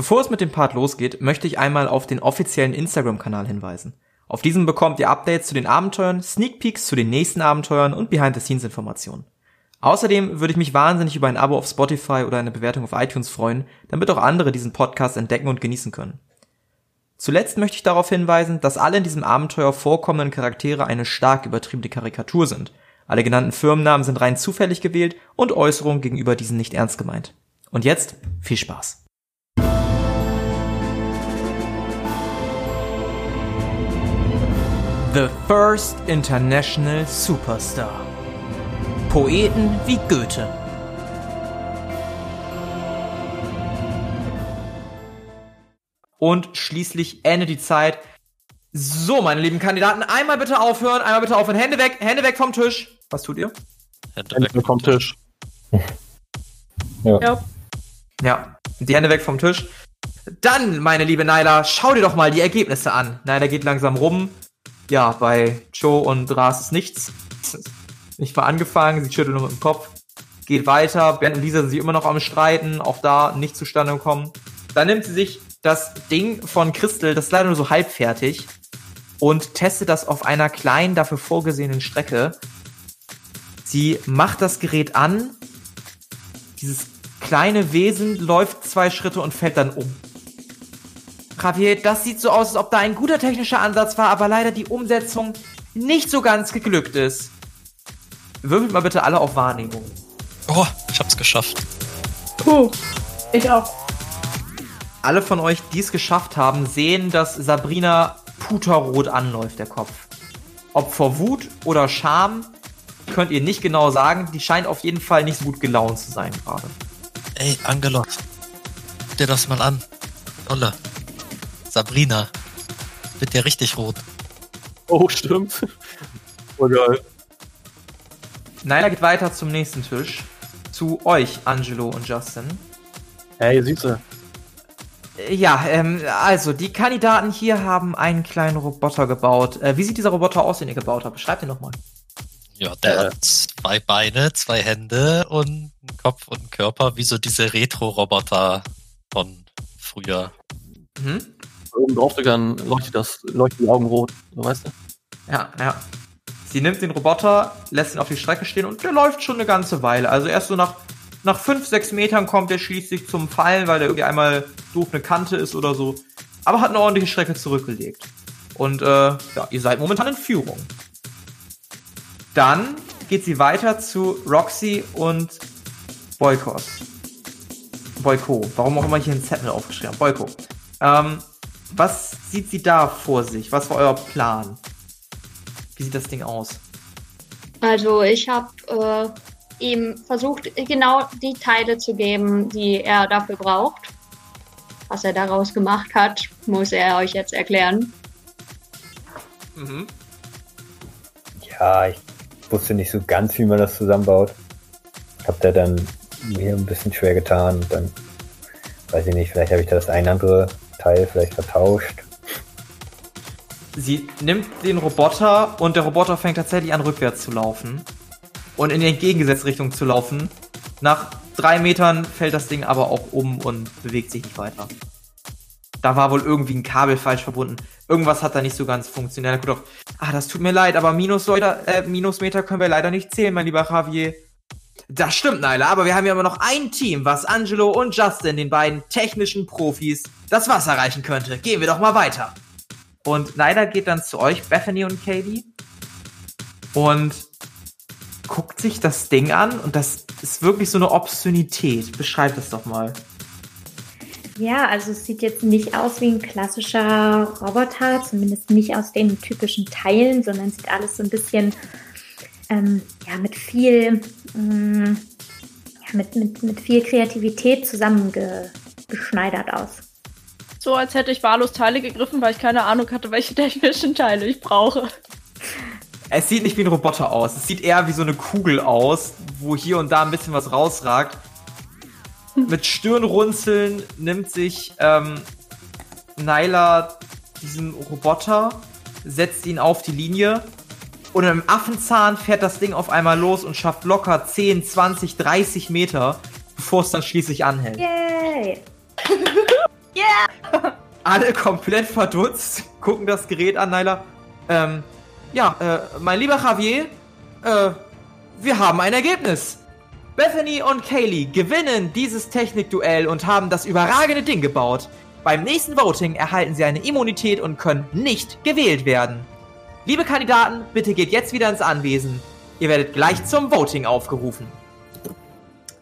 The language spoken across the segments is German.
Bevor es mit dem Part losgeht, möchte ich einmal auf den offiziellen Instagram-Kanal hinweisen. Auf diesem bekommt ihr Updates zu den Abenteuern, Sneak Peeks zu den nächsten Abenteuern und Behind-the-Scenes-Informationen. Außerdem würde ich mich wahnsinnig über ein Abo auf Spotify oder eine Bewertung auf iTunes freuen, damit auch andere diesen Podcast entdecken und genießen können. Zuletzt möchte ich darauf hinweisen, dass alle in diesem Abenteuer vorkommenden Charaktere eine stark übertriebene Karikatur sind. Alle genannten Firmennamen sind rein zufällig gewählt und Äußerungen gegenüber diesen nicht ernst gemeint. Und jetzt viel Spaß. The First International Superstar. Poeten wie Goethe. Und schließlich endet die Zeit. So, meine lieben Kandidaten, einmal bitte aufhören, einmal bitte aufhören. Hände weg, Hände weg vom Tisch. Was tut ihr? Hände weg vom Tisch. Ja. Ja. Ja, die Hände weg vom Tisch. Dann, meine liebe Naila, schau dir doch mal die Ergebnisse an. Naila geht langsam rum. Ja, bei Joe und Ras ist nichts. Nicht mal angefangen, sie schüttelt nur mit dem Kopf. Geht weiter. Bernd und Lisa sind sich immer noch am Streiten. Auch da nicht zustande gekommen. Dann nimmt sie sich das Ding von Crystal, das ist leider nur so halbfertig, und testet das auf einer kleinen, dafür vorgesehenen Strecke. Sie macht das Gerät an. Dieses kleine Wesen läuft zwei Schritte und fällt dann um. Javier, das sieht so aus, als ob da ein guter technischer Ansatz war, aber leider die Umsetzung nicht so ganz geglückt ist. Würfelt mal bitte alle auf Wahrnehmung. Oh, ich hab's geschafft. Puh. Ich auch. Alle von euch, die es geschafft haben, sehen, dass Sabrina puterrot anläuft, der Kopf. Ob vor Wut oder Scham, könnt ihr nicht genau sagen. Die scheint auf jeden Fall nicht so gut gelaunt zu sein gerade. Ey, Angelos. Guck dir das mal an. Olle. Sabrina. Wird ja richtig rot. Oh, stimmt. Oh, geil. Naila geht weiter zum nächsten Tisch. Zu euch, Angelo und Justin. Hey, süße. Äh, Ja, ähm, also die Kandidaten hier haben einen kleinen Roboter gebaut. Äh, wie sieht dieser Roboter aus, den ihr gebaut habt? Beschreibt ihn noch mal. Ja, der Äh. hat zwei Beine, zwei Hände und einen Kopf und einen Körper, wie so diese Retro-Roboter von früher. Mhm. Oben drauf dann leuchtet das, leuchten die Augen rot, weißt du? Ja, ja. Sie nimmt den Roboter, lässt ihn auf die Strecke stehen und der läuft schon eine ganze Weile. Also erst so nach, nach fünf, sechs Metern kommt er schließlich zum Fallen, weil der irgendwie einmal doof eine Kante ist oder so. Aber hat eine ordentliche Strecke zurückgelegt. Und äh, ja, ihr seid momentan in Führung. Dann geht sie weiter zu Roxy und Boykos. Boyko. Warum auch immer ich hier einen Zettel aufgeschrieben habe. Boyko. Ähm, was sieht sie da vor sich? Was war euer Plan? Wie sieht das Ding aus? Also ich habe äh, ihm versucht, genau die Teile zu geben, die er dafür braucht. Was er daraus gemacht hat, muss er euch jetzt erklären. Mhm. Ja, ich wusste nicht so ganz, wie man das zusammenbaut. Hab da dann mir ein bisschen schwer getan und dann, weiß ich nicht, vielleicht habe ich das ein andere Teil vielleicht vertauscht. Sie nimmt den Roboter und der Roboter fängt tatsächlich an, rückwärts zu laufen. Und in die entgegengesetzte Richtung zu laufen. Nach drei Metern fällt das Ding aber auch um und bewegt sich nicht weiter. Da war wohl irgendwie ein Kabel falsch verbunden. Irgendwas hat da nicht so ganz funktioniert. Gut, ah, das tut mir leid, aber Minusmeter, äh, Minusmeter können wir leider nicht zählen, mein lieber Javier. Das stimmt, Naila, aber wir haben ja immer noch ein Team, was Angelo und Justin, den beiden technischen Profis, das Wasser reichen könnte. Gehen wir doch mal weiter. Und Naila geht dann zu euch, Bethany und Katie, und guckt sich das Ding an und das ist wirklich so eine Obszönität. Beschreibt es doch mal. Ja, also es sieht jetzt nicht aus wie ein klassischer Roboter, zumindest nicht aus den typischen Teilen, sondern sieht alles so ein bisschen ähm, ja, mit viel ähm, ja, mit, mit, mit viel Kreativität zusammengeschneidert aus. So als hätte ich wahllos Teile gegriffen, weil ich keine Ahnung hatte, welche technischen Teile ich brauche. Es sieht nicht wie ein Roboter aus. Es sieht eher wie so eine Kugel aus, wo hier und da ein bisschen was rausragt. Mit Stirnrunzeln nimmt sich ähm, Nyla diesen Roboter, setzt ihn auf die Linie und im Affenzahn fährt das Ding auf einmal los und schafft locker 10, 20, 30 Meter, bevor es dann schließlich anhält. Yay! Yeah! Alle komplett verdutzt, gucken das Gerät an, Nyla. Ähm, ja, äh, mein lieber Javier, äh, wir haben ein Ergebnis. Bethany und Kaylee gewinnen dieses Technikduell und haben das überragende Ding gebaut. Beim nächsten Voting erhalten sie eine Immunität und können nicht gewählt werden. Liebe Kandidaten, bitte geht jetzt wieder ins Anwesen. Ihr werdet gleich zum Voting aufgerufen.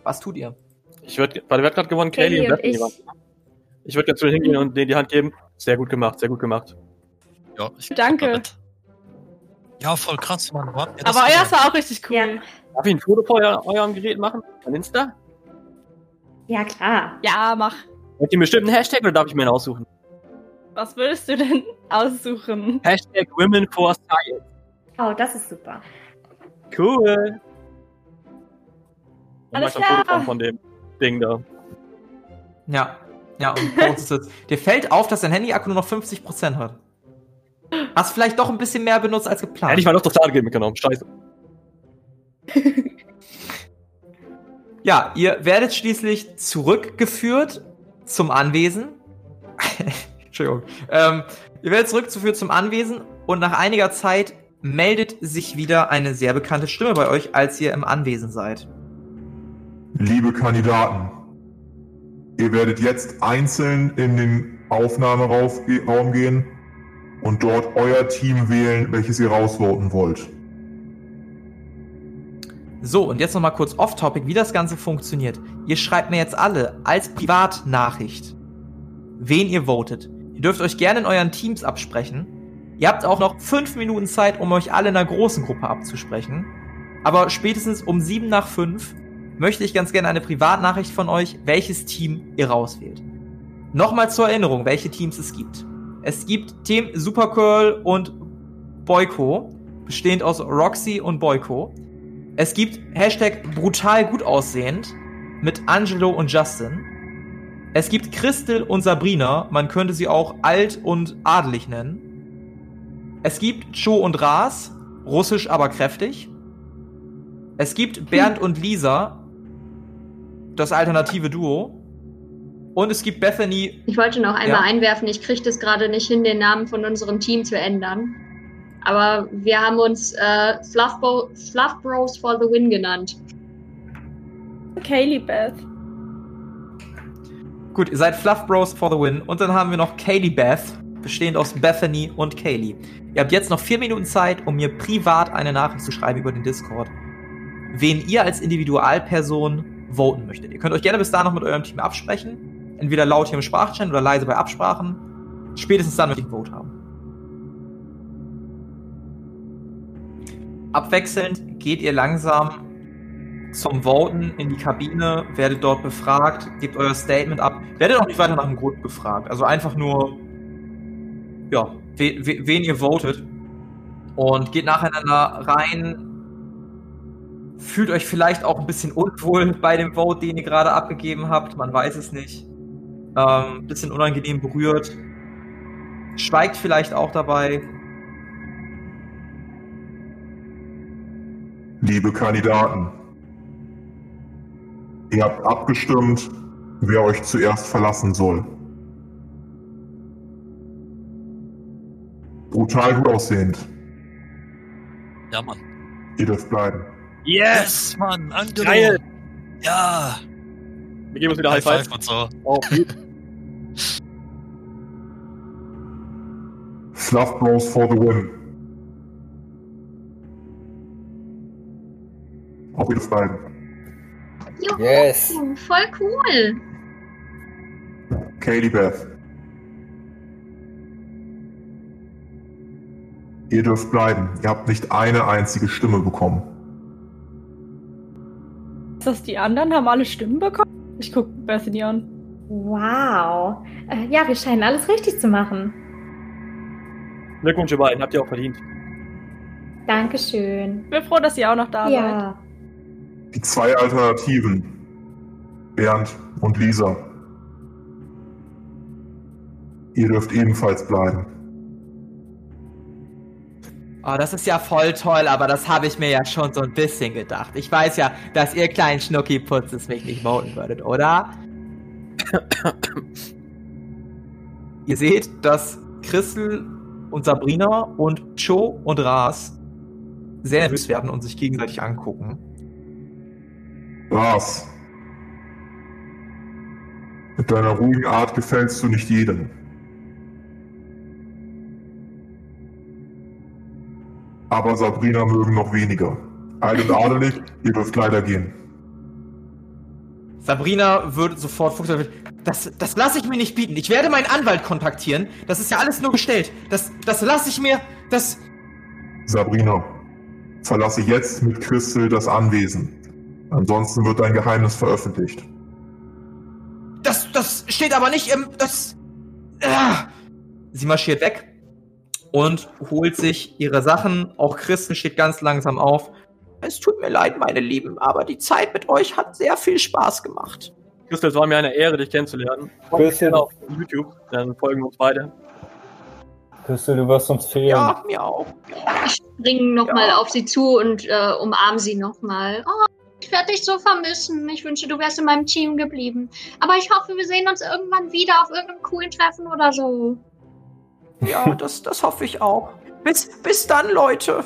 Was tut ihr? Ich würde, warte, wer hat gerade gewonnen? Kaylee Kaylee und ich. Bethany. Ich würde jetzt zu hingehen und denen die Hand geben. Sehr gut gemacht, sehr gut gemacht. Ja, ich Danke. Ja, voll krass, Mann. Aber euer war auch richtig cool. Ja. Darf ich ein Foto vor euer, eurem Gerät machen? An Insta? Ja, klar. Ja, mach. Wollt ihr einen bestimmten Hashtag oder darf ich mir einen aussuchen? Was würdest du denn aussuchen? Hashtag Women for Science. Oh, das ist super. Cool. Und Alles ein Foto klar. von- von dem Ding da. Ja, ja, und postest es. Dir fällt auf, dass dein Handy-Akku nur noch 50% hat. Hast vielleicht doch ein bisschen mehr benutzt als geplant. Hätte ich mal noch das Ladegeld mitgenommen. Scheiße. Ja, ihr werdet schließlich zurückgeführt zum Anwesen. Entschuldigung. Ähm, ihr werdet zurückgeführt zum Anwesen und nach einiger Zeit meldet sich wieder eine sehr bekannte Stimme bei euch, als ihr im Anwesen seid. Liebe Kandidaten, ihr werdet jetzt einzeln in den Aufnahmeraum gehen und dort euer Team wählen, welches ihr rausvoten wollt. So, und jetzt nochmal kurz off-topic, wie das Ganze funktioniert. Ihr schreibt mir jetzt alle als Privatnachricht, wen ihr votet. Ihr dürft euch gerne in euren Teams absprechen. Ihr habt auch noch fünf Minuten Zeit, um euch alle in einer großen Gruppe abzusprechen. Aber spätestens um sieben nach fünf möchte ich ganz gerne eine Privatnachricht von euch, welches Team ihr rauswählt. Nochmal zur Erinnerung, welche Teams es gibt. Es gibt Team Supergirl und Boyko, bestehend aus Roxy und Boyko. Es gibt Hashtag brutal gut aussehend mit Angelo und Justin. Es gibt Christel und Sabrina, man könnte sie auch alt und adelig nennen. Es gibt Cho und Ras, russisch aber kräftig. Es gibt Bernd und Lisa, das alternative Duo. Und es gibt Bethany. Ich wollte noch einmal Ja. einwerfen, ich kriege das gerade nicht hin, den Namen von unserem Team zu ändern. Aber wir haben uns äh, Fluff, Fluff Bros for the Win genannt. Kaylee Beth. Gut, ihr seid Fluff Bros for the win. Und dann haben wir noch Kaylee Beth, bestehend aus Bethany und Kaylee. Ihr habt jetzt noch vier Minuten Zeit, um mir privat eine Nachricht zu schreiben über den Discord, wen ihr als Individualperson voten möchtet. Ihr könnt euch gerne bis dahin noch mit eurem Team absprechen. Entweder laut hier im Sprachchannel oder leise bei Absprachen. Spätestens dann möchte ich ein Vote haben. Abwechselnd geht ihr langsam zum Voten in die Kabine, werdet dort befragt, gebt euer Statement ab, werdet auch nicht weiter nach dem Grund befragt. Also einfach nur, ja, we, we, wen ihr votet und geht nacheinander rein. Fühlt euch vielleicht auch ein bisschen unwohl bei dem Vote, den ihr gerade abgegeben habt, man weiß es nicht. Ähm, bisschen unangenehm berührt. Schweigt vielleicht auch dabei. Liebe Kandidaten, ihr habt abgestimmt, wer euch zuerst verlassen soll. Brutal gut aussehend. Ja, Mann. Ihr dürft bleiben. Yes! Mann, Angelo. Geil! Ja. Wir geben uns wieder High High Five. Und so. Oh. Fluff Bros for the win. Auch ihr dürft bleiben. Juhu, Yes. voll cool. Kaylee Beth. Ihr dürft bleiben. Ihr habt nicht eine einzige Stimme bekommen. Ist das die anderen? Haben alle Stimmen bekommen? Ich guck Bethany an. Wow. Äh, ja, wir scheinen alles richtig zu machen. Glückwunsch, ihr beiden. Habt ihr auch verdient. Dankeschön. Ich bin froh, dass ihr auch noch da seid. Die zwei Alternativen. Bernd und Lisa. Ihr dürft ebenfalls bleiben. Oh, das ist ja voll toll, aber das habe ich mir ja schon so ein bisschen gedacht. Ich weiß ja, dass ihr kleinen Schnuckiputzes mich nicht voten würdet, oder? Ihr seht, dass Crystal und Sabrina und Cho und Ras sehr nervös werden und sich gegenseitig angucken. Ras. Mit deiner ruhigen Art gefällst du nicht jedem. Aber Sabrina mögen noch weniger. Alt und adelig, ihr dürft leider gehen. Sabrina würde sofort fuchsig- das, das lasse ich mir nicht bieten. Ich werde meinen Anwalt kontaktieren. Das ist ja alles nur gestellt. Das, das lasse ich mir. Das. Sabrina, verlasse jetzt mit Crystal das Anwesen. Ansonsten wird dein Geheimnis veröffentlicht. Das, das steht aber nicht im. Das. Ah. Sie marschiert weg und holt sich ihre Sachen. Auch Christen steht ganz langsam auf. Es tut mir leid, meine Lieben, aber die Zeit mit euch hat sehr viel Spaß gemacht. Christel, es war mir eine Ehre, dich kennenzulernen. Bisschen. auf YouTube, dann folgen wir uns beide. Crystal, du wirst uns fehlen. Ja, mir auch. Ich springe nochmal Ja. auf sie zu und äh, umarme sie nochmal. Oh, ich werde dich so vermissen. Ich wünsche, du wärst in meinem Team geblieben. Aber ich hoffe, wir sehen uns irgendwann wieder auf irgendeinem coolen Treffen oder so. Ja, das, das hoffe ich auch. Bis, bis dann, Leute.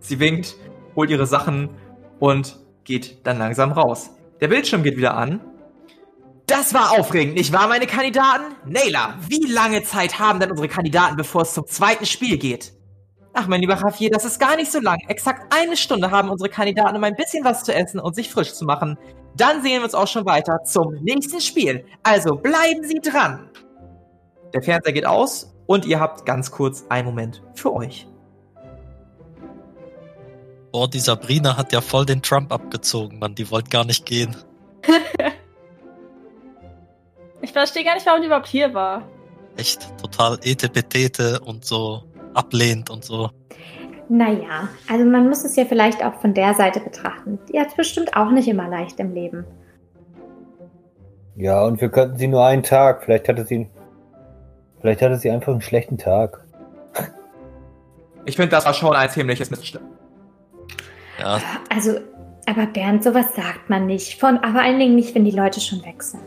Sie winkt, holt ihre Sachen und geht dann langsam raus. Der Bildschirm geht wieder an. Das war aufregend, nicht wahr, meine Kandidaten? Naila, wie lange Zeit haben denn unsere Kandidaten, bevor es zum zweiten Spiel geht? Ach, mein lieber Javier, das ist gar nicht so lang. Exakt eine Stunde haben unsere Kandidaten, um ein bisschen was zu essen und sich frisch zu machen. Dann sehen wir uns auch schon weiter zum nächsten Spiel. Also bleiben Sie dran. Der Fernseher geht aus und ihr habt ganz kurz einen Moment für euch. Boah, die Sabrina hat ja voll den Trump abgezogen, Mann. Die wollte gar nicht gehen. Ich verstehe gar nicht, warum die überhaupt hier war. Echt total etepetete und so ablehnt und so. Naja, also man muss es ja vielleicht auch von der Seite betrachten. Die hat es bestimmt auch nicht immer leicht im Leben. Ja, und wir könnten sie nur einen Tag. Vielleicht hatte sie. Vielleicht hatte sie einfach einen schlechten Tag. Ich finde, das war schon ein ziemliches Missstück. Ja, Also, aber Bernd, sowas sagt man nicht. Von, aber vor allen Dingen nicht, wenn die Leute schon weg sind.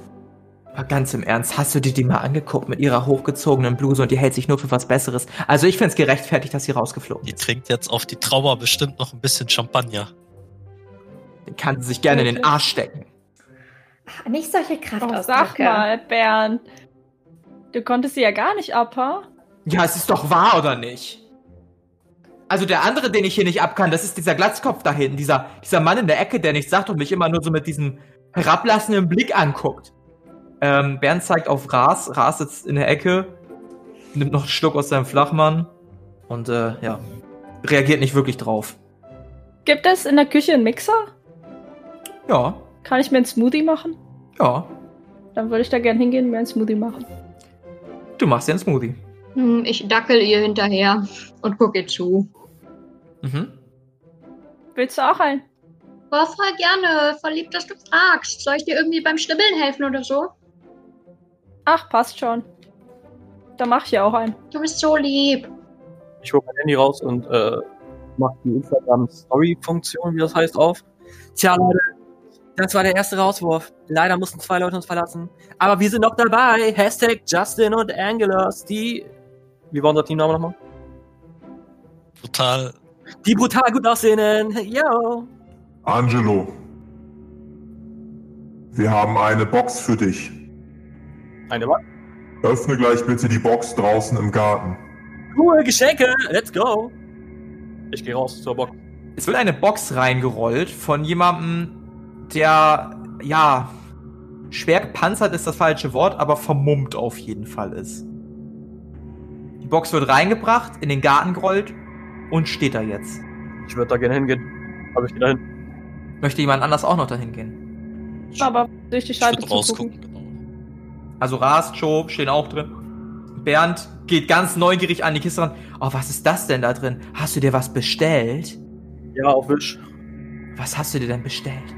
Aber ganz im Ernst, hast du dir die mal angeguckt mit ihrer hochgezogenen Bluse und die hält sich nur für was Besseres? Also ich finde es gerechtfertigt, dass sie rausgeflogen die ist. trinkt jetzt auf die Trauer bestimmt noch ein bisschen Champagner. Den kann sie sich gerne in den Arsch stecken. Ach, Nicht solche Oh, Kraftausdrücke. sag mal, Bernd. Du konntest sie ja gar nicht abhauen. Ja, es ist doch wahr, oder nicht? Also der andere, den ich hier nicht abkann, das ist dieser Glatzkopf da hinten, dieser, dieser Mann in der Ecke, der nichts sagt und mich immer nur so mit diesem herablassenden Blick anguckt. Ähm, Bernd zeigt auf Ras. Ras sitzt in der Ecke, nimmt noch einen Schluck aus seinem Flachmann und äh, ja, reagiert nicht wirklich drauf. Gibt es in der Küche einen Mixer? Ja, Kann ich mir einen Smoothie machen? ja, Dann würde ich da gern hingehen und mir einen Smoothie machen. du machst dir einen Smoothie. Hm, Ich dackel ihr hinterher und gucke ihr zu. Mhm. Willst du auch einen? War voll gerne. Voll lieb, dass du fragst. Soll ich dir irgendwie beim Schnibbeln helfen oder so? Ach, passt schon. Da mach ich ja auch einen. Du bist so lieb. Ich hole mein Handy raus und äh, mache die Instagram-Story-Funktion, wie das heißt, auf. Tja, Leute, das war der erste Rauswurf. Leider mussten zwei Leute uns verlassen. Aber wir sind noch dabei. Hashtag Justin und Angelus, die. Wie war unser Teamname nochmal? Total. Die brutal gut aussehenden. Yo. Angelo, wir haben eine Box für dich. Eine was? Öffne gleich bitte die Box draußen im Garten. Cool, Geschenke. Let's go. Ich gehe raus zur Box. Es wird eine Box reingerollt von jemandem, der, ja, schwer gepanzert ist das falsche Wort, aber vermummt auf jeden Fall ist. Die Box wird reingebracht, in den Garten gerollt und steht da jetzt. Ich würde da gerne hingehen. Also ich gehe dahin. Möchte jemand anders auch noch dahin gehen? Aber durch die Ich Scheibe zugucken. rausgucken. Also Ras, Cho stehen auch drin. Bernd geht ganz neugierig an die Kiste ran. Oh, was ist das denn da drin? Hast du dir was bestellt? Ja, auf Wisch. Was hast du dir denn bestellt?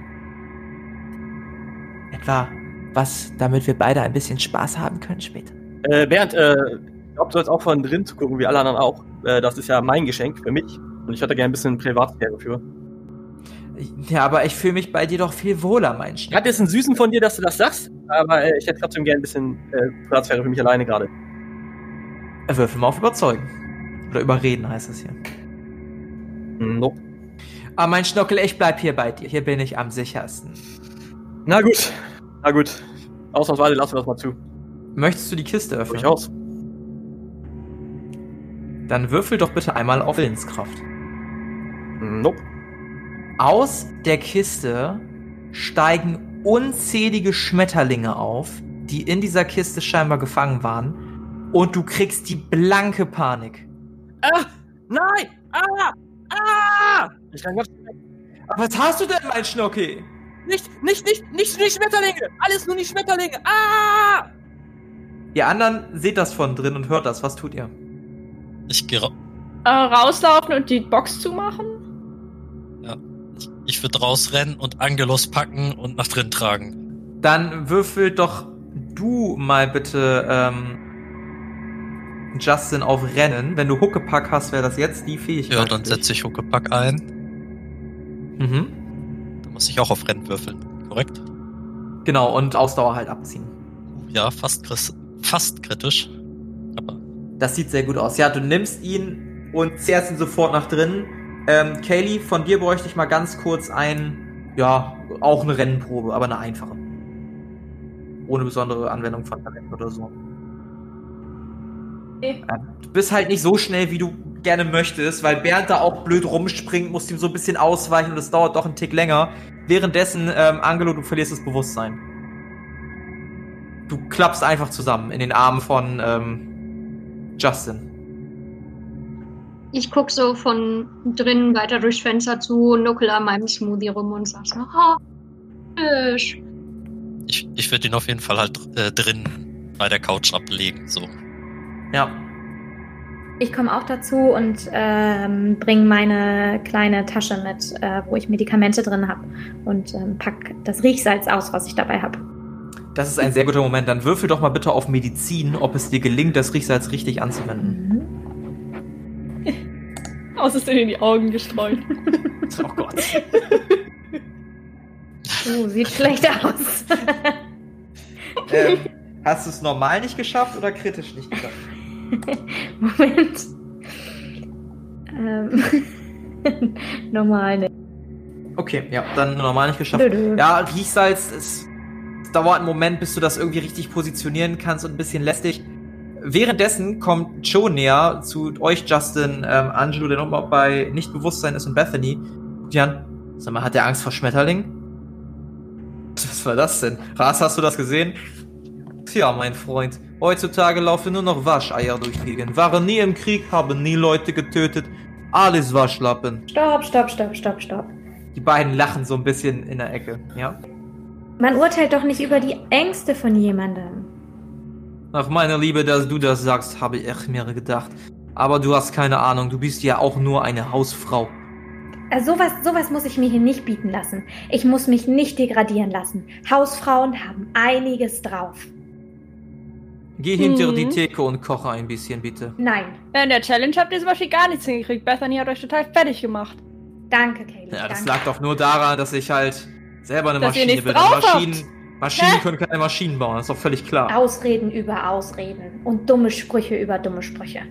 Etwa was, damit wir beide ein bisschen Spaß haben können später? Äh, Bernd, äh, ich glaube, du sollst auch von drin zu gucken, wie alle anderen auch. Äh, das ist ja mein Geschenk für mich. Und ich hätte gerne ein bisschen Privatsphäre für. Ja, aber ich fühle mich bei dir doch viel wohler, mein Schnitt. hatte jetzt einen Süßen von dir, dass du das sagst, aber äh, ich hätte trotzdem gerne ein bisschen äh, Privatsphäre für mich alleine gerade. Würfel mal auf Überzeugen. Oder Überreden heißt es hier. Nope. Aber mein Schnockel, ich bleib hier bei dir. Hier bin ich am sichersten. Na gut. Na gut. Ausnahmsweise lassen wir das mal zu. Möchtest du die Kiste öffnen? Durchaus. Dann würfel doch bitte einmal auf Willenskraft. Nope. Aus der Kiste steigen unzählige Schmetterlinge auf, die in dieser Kiste scheinbar gefangen waren. Und du kriegst die blanke Panik. Ah! Nein! Ah! Ah! Ich kann ganz Aber was hast du denn, mein Schnocki? nicht, nicht, nicht, nicht die Schmetterlinge! Alles nur die Schmetterlinge! Ah! Ihr anderen seht das von drin und hört das. Was tut ihr? Ich gehe ra Äh, rauslaufen und die Box zumachen? Ich, würde rausrennen und Angelos packen und nach drin tragen. Dann würfel doch du mal bitte ähm, Justin auf Rennen. Wenn du Huckepack hast, wäre das jetzt die Fähigkeit. Ja, dann setze ich Huckepack ein. Mhm. Da muss ich auch auf Rennen würfeln. Korrekt? Genau, und Ausdauer halt abziehen. Ja, fast, fast kritisch. Aber Das sieht sehr gut aus. Ja, du nimmst ihn und zerrst ihn sofort nach drinnen. Ähm, Kaylee, von dir bräuchte ich mal ganz kurz ein, ja, auch eine Rennprobe, aber eine einfache. Ohne besondere Anwendung von Talent oder so. Okay. Du bist halt nicht so schnell, wie du gerne möchtest, weil Bernd da auch blöd rumspringt, musst ihm so ein bisschen ausweichen und es dauert doch einen Tick länger. Währenddessen, ähm, Angelo, du verlierst das Bewusstsein. Du klappst einfach zusammen in den Armen von ähm, Justin. Ich guck so von drinnen weiter durchs Fenster zu, nuckel an meinem Smoothie rum und sag so, oh, Fisch. ich, ich würde ihn auf jeden Fall halt äh, drin bei der Couch ablegen. So. Ja, Ich komme auch dazu und ähm, bringe meine kleine Tasche mit, äh, wo ich Medikamente drin habe und ähm, pack das Riechsalz aus, was ich dabei habe. Das ist ein sehr guter Moment. Dann würfel doch mal bitte auf Medizin, ob es dir gelingt, das Riechsalz richtig anzuwenden. Mhm. Aus ist in die Augen gestreut. Oh Gott. Uh, sieht schlecht aus. ähm, hast du es normal nicht geschafft oder kritisch nicht geschafft? Moment. Ähm. Normal nicht. Okay, ja, dann normal nicht geschafft. Dö-dö. Ja, Riechsalz, es, es dauert einen Moment, bis du das irgendwie richtig positionieren kannst und ein bisschen lästig. Währenddessen kommt Joe näher zu euch, Justin, ähm, Angelo, der nochmal bei Nichtbewusstsein ist und Bethany. Guckt die an. Sag mal, hat der Angst vor Schmetterlingen? Was war das denn? Ras, hast du das gesehen? Tja, mein Freund, heutzutage laufen nur noch Wascheier durch die Gegend. Waren nie im Krieg, haben nie Leute getötet. Alles Waschlappen. Stopp, stopp, stopp, stopp, stopp. Die beiden lachen so ein bisschen in der Ecke, ja? Man urteilt doch nicht über die Ängste von jemandem. Ach, meine Liebe, dass du das sagst, habe ich echt mir gedacht. Aber du hast keine Ahnung, du bist ja auch nur eine Hausfrau. Also sowas, sowas muss ich mir hier nicht bieten lassen. Ich muss mich nicht degradieren lassen. Hausfrauen haben einiges drauf. Geh hinter Mhm. die Theke und koche ein bisschen, bitte. Nein. Während der Challenge habt ihr zum Beispiel gar nichts hingekriegt. Bethany hat euch total fertig gemacht. Danke, Kaylee. Ja, das danke. lag doch nur daran, dass ich halt selber eine Dass Maschine bin. Maschinen, habt. Maschinen können keine Maschinen bauen, das ist doch völlig klar. Ausreden über Ausreden und dumme Sprüche über dumme Sprüche.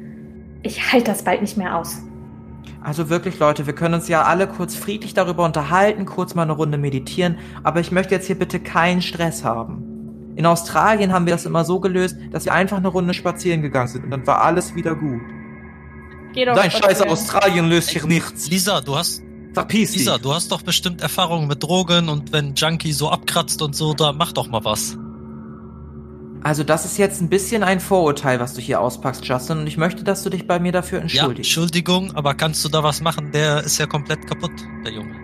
Ich halte das bald nicht mehr aus. Also wirklich, Leute, wir können uns ja alle kurz friedlich darüber unterhalten, kurz mal eine Runde meditieren, aber ich möchte jetzt hier bitte keinen Stress haben. In Australien haben wir das immer so gelöst, dass wir einfach eine Runde spazieren gegangen sind und dann war alles wieder gut. Geh doch Dein scheiß. Australien löst hier nichts. Lisa, du hast, Verpiss dich. Lisa, du hast doch bestimmt Erfahrungen mit Drogen und wenn Junkie so abkratzt und so, da mach doch mal was. Also das ist jetzt ein bisschen ein Vorurteil, was du hier auspackst, Justin, und ich möchte, dass du dich bei mir dafür Ja, entschuldigst. Entschuldigung, aber kannst du da was machen? Der ist ja komplett kaputt, der Junge.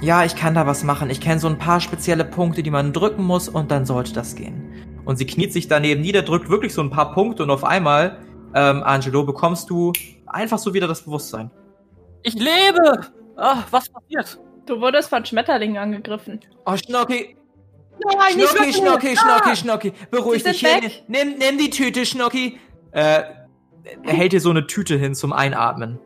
Ja, ich kann da was machen. Ich kenne so ein paar spezielle Punkte, die man drücken muss und dann sollte das gehen. Und sie kniet sich daneben nieder, drückt wirklich so ein paar Punkte und auf einmal, ähm, Angelo, bekommst du einfach so wieder das Bewusstsein. Ich lebe! Ach, was passiert? Du wurdest von Schmetterlingen angegriffen. Oh, Schnocki, Nein, Schnocki, nicht Schnocki, Schnocki, Schnocki, beruhig Sie dich hier. Nimm, nimm die Tüte, Schnocki. Äh, er hält dir so eine Tüte hin zum Einatmen.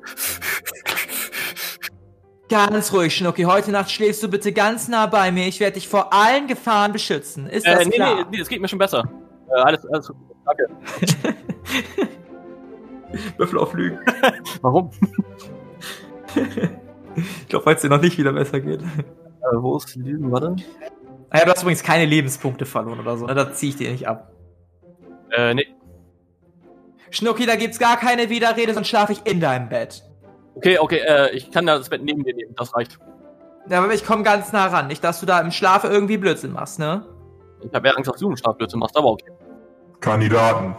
Ganz ruhig, Schnocki. Heute Nacht schläfst du bitte ganz nah bei mir. Ich werde dich vor allen Gefahren beschützen. Ist das Äh, nee, klar? nee, nee, es geht mir schon besser. Äh, alles, alles gut. Danke. Würfel auf Lügen. Warum? Ich glaube, weil es dir noch nicht wieder besser geht. Äh, wo ist die Lügen? Warte. Ah ja, du hast übrigens keine Lebenspunkte verloren oder so. ne? Da ziehe ich dir nicht ab. Äh, nee. Schnucki, da gibt's gar keine Widerrede, sonst schlafe ich in deinem Bett. Okay, okay, äh, ich kann da das Bett neben dir nehmen, das reicht. Ja, aber ich komme ganz nah ran. Nicht, dass du da im Schlaf irgendwie Blödsinn machst, ne? Ich habe ja Angst, dass du einen Schlafblödsinn machst, aber okay. Kandidaten.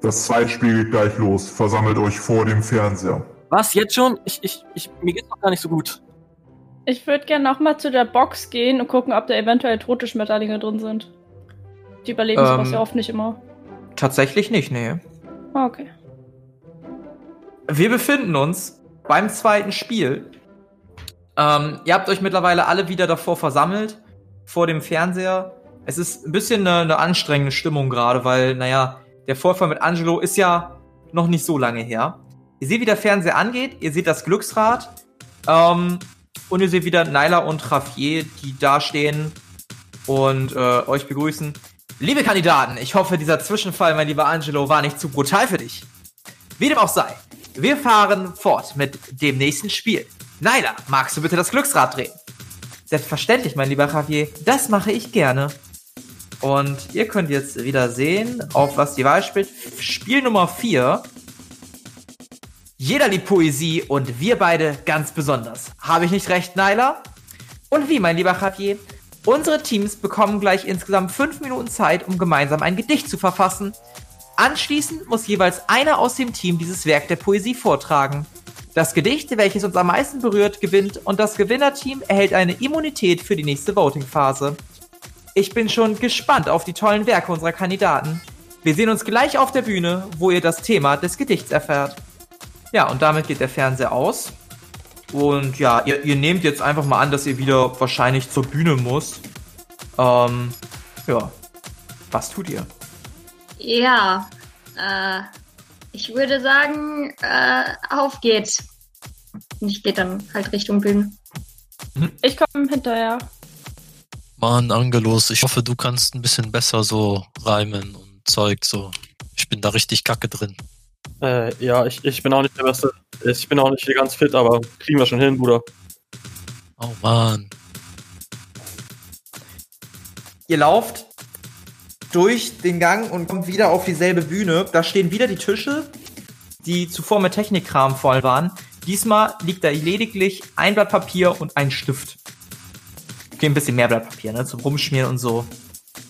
Das Zeitspiel geht gleich los. Versammelt euch vor dem Fernseher. Was, jetzt schon? Ich, ich, ich, mir geht's noch gar nicht so gut. Ich würde gerne nochmal zu der Box gehen und gucken, ob da eventuell tote Schmetterlinge drin sind. Die überleben sowas Ähm. ja oft nicht immer. Tatsächlich nicht, nee. Ah, okay. Wir befinden uns beim zweiten Spiel. Ähm, ihr habt euch mittlerweile alle wieder davor versammelt, vor dem Fernseher. Es ist ein bisschen eine, eine anstrengende Stimmung gerade, weil, naja, der Vorfall mit Angelo ist ja noch nicht so lange her. Ihr seht, wie der Fernseher angeht, ihr seht das Glücksrad ähm, und ihr seht wieder Naila und Raffier, die da stehen und äh, euch begrüßen. Liebe Kandidaten, ich hoffe, dieser Zwischenfall, mein lieber Angelo, war nicht zu brutal für dich. Wie dem auch sei, wir fahren fort mit dem nächsten Spiel. Naila, magst du bitte das Glücksrad drehen? Selbstverständlich, mein lieber Javier, das mache ich gerne. Und ihr könnt jetzt wieder sehen, auf was die Wahl spielt. Spiel Nummer 4. Jeder liebt Poesie und wir beide ganz besonders. Habe ich nicht recht, Naila? Und wie, mein lieber Javier? Unsere Teams bekommen gleich insgesamt fünf Minuten Zeit, um gemeinsam ein Gedicht zu verfassen. Anschließend muss jeweils einer aus dem Team dieses Werk der Poesie vortragen. Das Gedicht, welches uns am meisten berührt, gewinnt und das Gewinnerteam erhält eine Immunität für die nächste Voting-Phase. Ich bin schon gespannt auf die tollen Werke unserer Kandidaten. Wir sehen uns gleich auf der Bühne, wo ihr das Thema des Gedichts erfährt. Ja, und damit geht der Fernseher aus. Und ja, ihr, ihr nehmt jetzt einfach mal an, dass ihr wieder wahrscheinlich zur Bühne muss. Ähm, ja. Was tut ihr? Ja, äh, ich würde sagen, äh, auf geht's. Und ich gehe dann halt Richtung Bühne. Ich komme hinterher. Mann, Angelos, ich hoffe, du kannst ein bisschen besser so reimen und Zeug so. Ich bin da richtig kacke drin. Äh, ja, ich, ich bin auch nicht der Beste. Ich bin auch nicht hier ganz fit, aber kriegen wir schon hin, Bruder. Oh Mann. Ihr lauft durch den Gang und kommt wieder auf dieselbe Bühne. Da stehen wieder die Tische, die zuvor mit Technikkram voll waren. Diesmal liegt da lediglich ein Blatt Papier und ein Stift. Okay, ein bisschen mehr Blatt Papier, ne, zum Rumschmieren und so.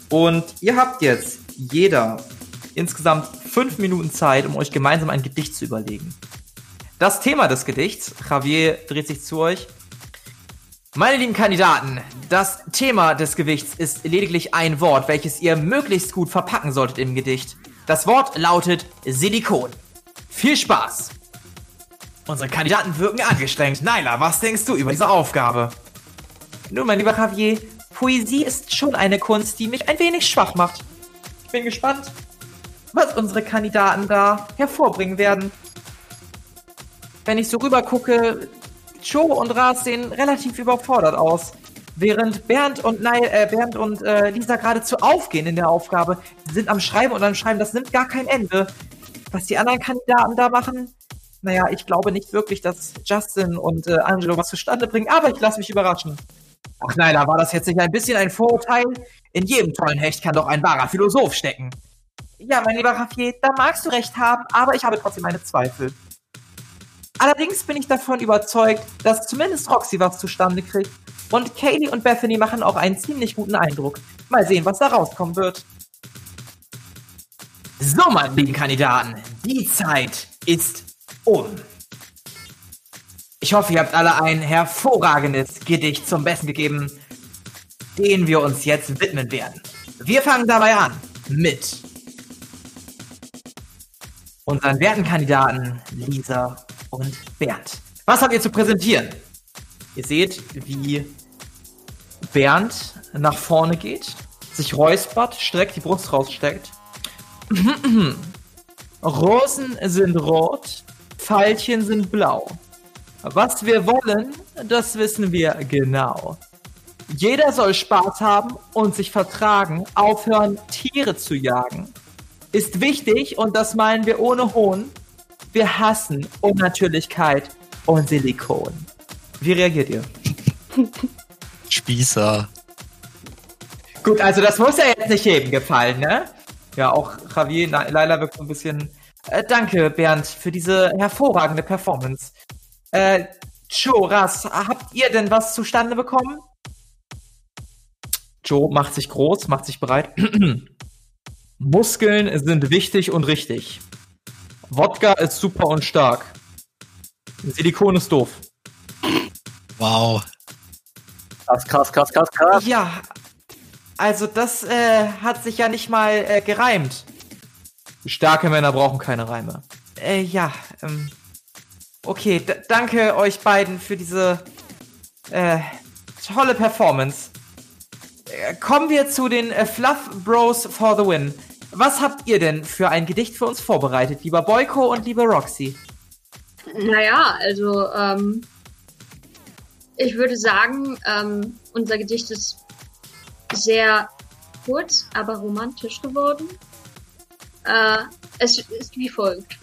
Und ihr habt jetzt jeder insgesamt fünf Minuten Zeit, um euch gemeinsam ein Gedicht zu überlegen. Das Thema des Gedichts, Javier dreht sich zu euch, meine lieben Kandidaten, das Thema des Gewichts ist lediglich ein Wort, welches ihr möglichst gut verpacken solltet im Gedicht. Das Wort lautet Silikon. Viel Spaß! Unsere Kandidaten wirken angestrengt. Naila, was denkst du über diese Aufgabe? Nun, mein lieber Javier, Poesie ist schon eine Kunst, die mich ein wenig schwach macht. Ich bin gespannt, was unsere Kandidaten da hervorbringen werden. Wenn ich so rüber gucke, Joe und Ras sehen relativ überfordert aus. Während Bernd und, Neil, äh, Bernd und äh, Lisa geradezu aufgehen in der Aufgabe. Sie sind am Schreiben und am Schreiben, das nimmt gar kein Ende. Was die anderen Kandidaten da machen, naja, ich glaube nicht wirklich, dass Justin und äh, Angelo was zustande bringen, aber ich lasse mich überraschen. Ach nein, da war das jetzt nicht ein bisschen ein Vorurteil? In jedem tollen Hecht kann doch ein wahrer Philosoph stecken. Ja, mein lieber Raffier, da magst du recht haben, aber ich habe trotzdem meine Zweifel. Allerdings bin ich davon überzeugt, dass zumindest Roxy was zustande kriegt. Und Kaylee und Bethany machen auch einen ziemlich guten Eindruck. Mal sehen, was da rauskommen wird. So, meine lieben Kandidaten, die Zeit ist um. Ich hoffe, ihr habt alle ein hervorragendes Gedicht zum Besten gegeben, den wir uns jetzt widmen werden. Wir fangen dabei an mit unseren werten Kandidaten Lisa und Bernd. Was habt ihr zu präsentieren? Ihr seht, wie Bernd nach vorne geht, sich räuspert, streckt, die Brust raussteckt. Rosen sind rot, Pfeilchen sind blau. Was wir wollen, das wissen wir genau. Jeder soll Spaß haben und sich vertragen, aufhören, Tiere zu jagen. Ist wichtig und das meinen wir ohne Hohn. Wir hassen Unnatürlichkeit und Silikon. Wie reagiert ihr? Spießer. Gut, also das muss ja jetzt nicht jedem gefallen, ne? Ja, auch Javier Laila wirkt so ein bisschen. Äh, danke, Bernd, für diese hervorragende Performance. Äh, Joe, Ras, habt ihr denn was zustande bekommen? Joe macht sich groß, macht sich bereit. Muskeln sind wichtig und richtig. Wodka ist super und stark. Silikon ist doof. Wow. Krass, krass, krass, krass, krass. Ja, also das äh, hat sich ja nicht mal äh, gereimt. Starke Männer brauchen keine Reime. Äh, ja, ähm, okay, danke euch beiden für diese äh, tolle Performance. Äh, kommen wir zu den äh, Fluff Bros for the Win. Was habt ihr denn für ein Gedicht für uns vorbereitet, lieber Boyko und liebe Roxy? Naja, also ähm, ich würde sagen, ähm, unser Gedicht ist sehr kurz, aber romantisch geworden. Äh, es ist wie folgt.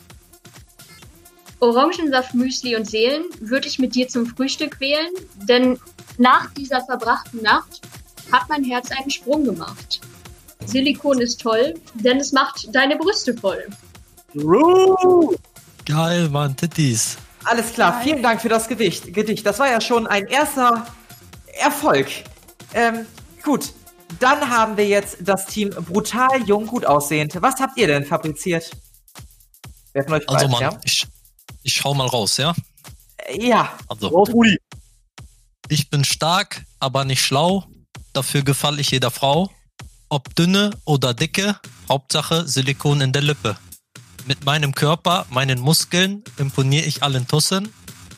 Orangensaft, Müsli und Seelen würde ich mit dir zum Frühstück wählen, denn nach dieser verbrachten Nacht hat mein Herz einen Sprung gemacht. Silikon ist toll, denn es macht deine Brüste voll. Roo! Geil, Mann, Titties. Alles klar, vielen Dank für das Gedicht. Gedicht. Das war ja schon ein erster Erfolg. Ähm, gut. Dann haben wir jetzt das Team brutal jung gut aussehend. Was habt ihr denn fabriziert? Wer von euch Also, beiden, Mann, ja? ich, ich schau mal raus, ja? Äh, Ja, Also, Raus, Rudi. ich bin stark, aber nicht schlau. Dafür gefalle ich jeder Frau. Ob dünne oder dicke, Hauptsache Silikon in der Lippe. Mit meinem Körper, meinen Muskeln imponiere ich allen Tussen.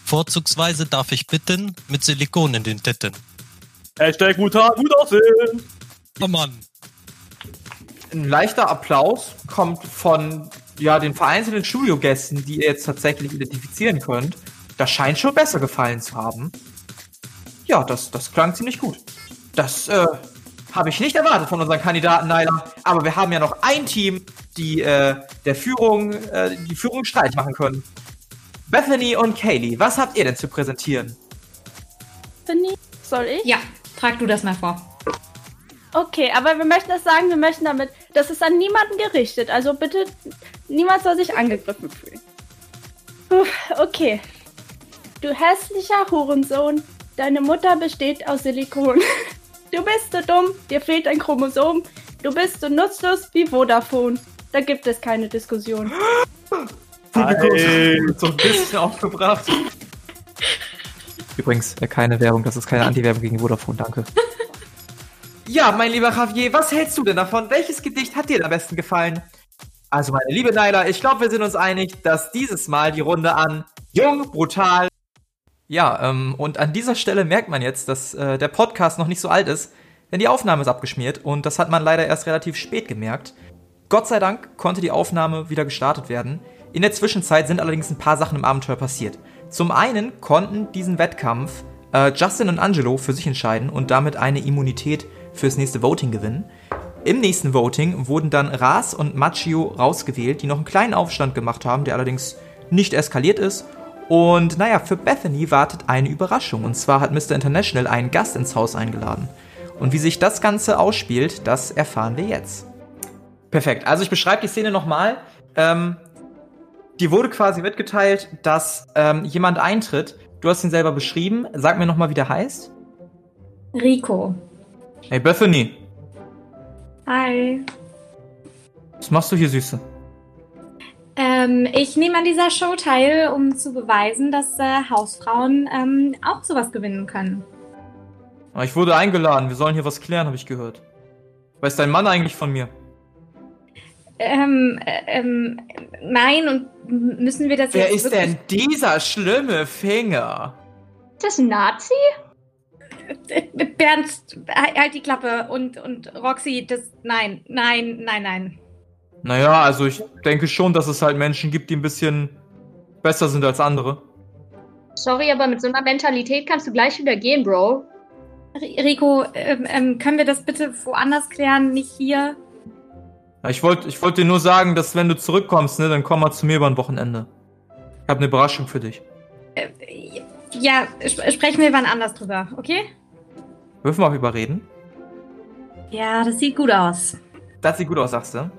Vorzugsweise darf ich bitten, mit Silikon in den Titten. Hashtag brutal, gut aussehen. Oh Mann. ein leichter Applaus kommt von ja, den vereinzelten Studiogästen, die ihr jetzt tatsächlich identifizieren könnt. Das scheint schon besser gefallen zu haben. Ja, das, das klang ziemlich gut. Das äh, habe ich nicht erwartet von unseren Kandidaten, Naila. Aber wir haben ja noch ein Team, die äh, der Führung, äh, die Führung Streit machen können. Bethany und Kaylee, was habt ihr denn zu präsentieren? Finny, soll ich? Ja, trag du das mal vor. Okay, aber wir möchten das sagen, wir möchten damit, das ist an niemanden gerichtet. Also bitte, niemand soll sich angegriffen fühlen. Puh, okay. Du hässlicher Hurensohn, deine Mutter besteht aus Silikon. Du bist so dumm, dir fehlt ein Chromosom. Du bist so nutzlos wie Vodafone. Da gibt es keine Diskussion. So ein bisschen aufgebracht. Übrigens, äh, keine Werbung, das ist keine Anti-Werbung gegen Vodafone, danke. Ja, mein lieber Javier, was hältst du denn davon? Welches Gedicht hat dir am besten gefallen? Also, meine liebe Naila, ich glaube, wir sind uns einig, dass dieses Mal die Runde an Jung, Brutal. Ja, ähm, und an dieser Stelle merkt man jetzt, dass äh, der Podcast noch nicht so alt ist, denn die Aufnahme ist abgeschmiert und das hat man leider erst relativ spät gemerkt. Gott sei Dank konnte die Aufnahme wieder gestartet werden. In der Zwischenzeit sind allerdings ein paar Sachen im Abenteuer passiert. Zum einen konnten diesen Wettkampf äh, Justin und Angelo für sich entscheiden und damit eine Immunität fürs nächste Voting gewinnen. Im nächsten Voting wurden dann Ras und Machio rausgewählt, die noch einen kleinen Aufstand gemacht haben, der allerdings nicht eskaliert ist. Und naja, für Bethany wartet eine Überraschung. Und zwar hat Mr. International einen Gast ins Haus eingeladen. Und wie sich das Ganze ausspielt, das erfahren wir jetzt. Perfekt. Also ich beschreibe die Szene nochmal. Ähm, dir wurde quasi mitgeteilt, dass ähm, jemand eintritt. Du hast ihn selber beschrieben. Sag mir nochmal, wie der heißt. Rico. Hey Bethany, Hi. was machst du hier, Süße? Ähm, ich nehme an dieser Show teil, um zu beweisen, dass äh, Hausfrauen ähm, auch sowas gewinnen können. Ah, Ich wurde eingeladen. Wir sollen hier was klären, habe ich gehört. Weiß dein Mann eigentlich von mir? Ähm, äh, ähm, nein, und müssen wir das Wer jetzt ist denn dieser schlimme Finger? Ist das ein Nazi? Bernd, halt halt die Klappe und, und Roxy, das. Nein, nein, nein, nein. Naja, also ich denke schon, dass es halt Menschen gibt, die ein bisschen besser sind als andere. Sorry, aber mit so einer Mentalität kannst du gleich wieder gehen, Bro. Rico, ähm, ähm, können wir das bitte woanders klären, nicht hier? Ich wollte ich wollt dir nur sagen, dass wenn du zurückkommst, ne, dann komm mal zu mir über ein Wochenende. Ich habe eine Überraschung für dich. Äh, ja, sp sprechen wir wann anders drüber, okay? Dürfen wir auch überreden? Ja, das sieht gut aus. Das sieht gut aus, sagst du?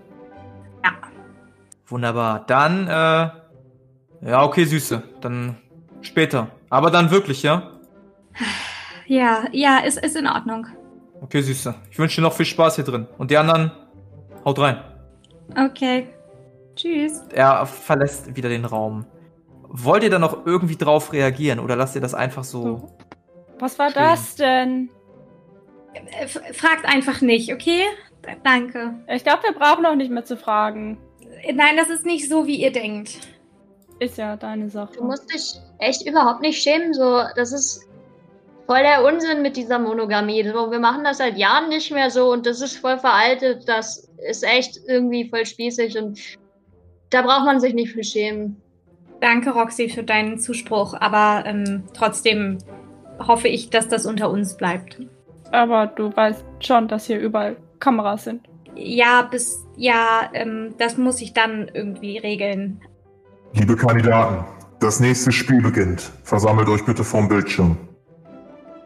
Wunderbar. Dann, äh, ja, okay, Süße. Dann später. Aber dann wirklich, ja? Ja, ja, ist, ist in Ordnung. Okay, Süße. Ich wünsche dir noch viel Spaß hier drin. Und die anderen, haut rein. Okay. Tschüss. Er verlässt wieder den Raum. Wollt ihr da noch irgendwie drauf reagieren oder lasst ihr das einfach so? Was war Stehen. das denn? Äh, Fragt einfach nicht, okay? Danke. Ich glaube, wir brauchen auch nicht mehr zu fragen. Nein, das ist nicht so, wie ihr denkt. Ist ja deine Sache. Du musst dich echt überhaupt nicht schämen. So, das ist voll der Unsinn mit dieser Monogamie. So, wir machen das seit Jahren nicht mehr so und das ist voll veraltet. Das ist echt irgendwie voll spießig und da braucht man sich nicht für schämen. Danke, Roxy, für deinen Zuspruch, aber ähm, trotzdem hoffe ich, dass das unter uns bleibt. Aber du weißt schon, dass hier überall Kameras sind. Ja, bis, ja, ähm, das muss ich dann irgendwie regeln. Liebe Kandidaten, das nächste Spiel beginnt. Versammelt euch bitte vorm Bildschirm.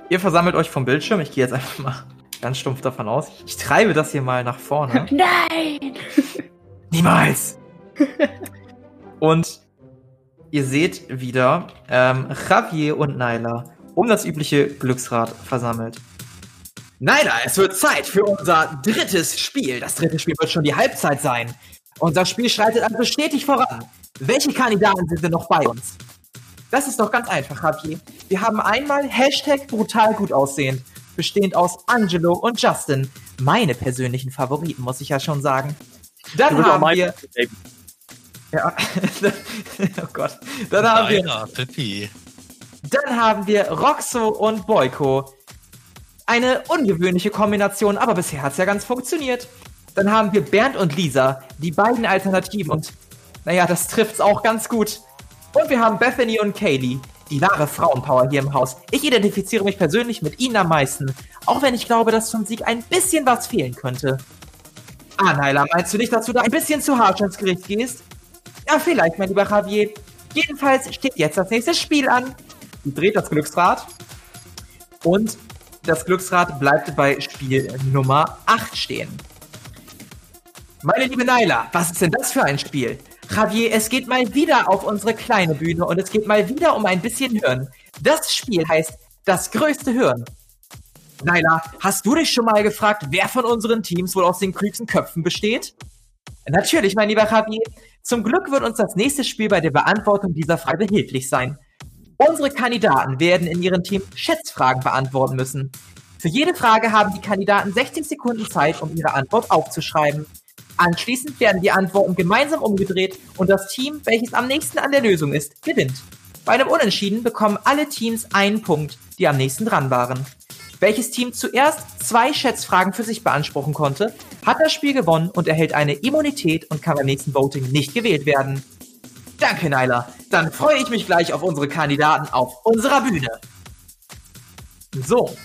Ihr versammelt euch vom Bildschirm. Ich gehe jetzt einfach mal ganz stumpf davon aus. Ich treibe das hier mal nach vorne. Nein! Niemals! Und ihr seht wieder ähm, Javier und Naila um das übliche Glücksrad versammelt. Naila, es wird Zeit für unser drittes Spiel. Das dritte Spiel wird schon die Halbzeit sein. Unser Spiel schreitet also stetig voran. Welche Kandidaten sind denn noch bei uns? Das ist doch ganz einfach, Javier. Wir haben einmal Hashtag brutal gut aussehend, bestehend aus Angelo und Justin. Meine persönlichen Favoriten, muss ich ja schon sagen. Dann haben wir ja. oh Gott. Dann haben, wir, Pippi. dann haben wir Roxo und Boyko. Eine ungewöhnliche Kombination, aber bisher hat es ja ganz funktioniert. Dann haben wir Bernd und Lisa, die beiden Alternativen und naja, das trifft's auch ganz gut. Und wir haben Bethany und Kaylee, die wahre Frauenpower hier im Haus. Ich identifiziere mich persönlich mit ihnen am meisten, auch wenn ich glaube, dass zum Sieg ein bisschen was fehlen könnte. Ah, Naila, meinst du nicht, dass du da ein bisschen zu harsch ins Gericht gehst? Ja, vielleicht, mein lieber Javier. Jedenfalls steht jetzt das nächste Spiel an. Du dreht das Glücksrad. Und das Glücksrad bleibt bei Spiel Nummer 8 stehen. Meine liebe Naila, was ist denn das für ein Spiel? Javier, es geht mal wieder auf unsere kleine Bühne und es geht mal wieder um ein bisschen Hirn. Das Spiel heißt Das größte Hirn. Naila, hast du dich schon mal gefragt, wer von unseren Teams wohl aus den klügsten Köpfen besteht? Natürlich, mein lieber Javier. Zum Glück wird uns das nächste Spiel bei der Beantwortung dieser Frage behilflich sein. Unsere Kandidaten werden in ihren Team Schätzfragen beantworten müssen. Für jede Frage haben die Kandidaten 60 Sekunden Zeit, um ihre Antwort aufzuschreiben. Anschließend werden die Antworten gemeinsam umgedreht und das Team, welches am nächsten an der Lösung ist, gewinnt. Bei einem Unentschieden bekommen alle Teams einen Punkt, die am nächsten dran waren. Welches Team zuerst zwei Schätzfragen für sich beanspruchen konnte, hat das Spiel gewonnen und erhält eine Immunität und kann beim nächsten Voting nicht gewählt werden. Danke, Naila. Dann freue ich mich gleich auf unsere Kandidaten auf unserer Bühne. So.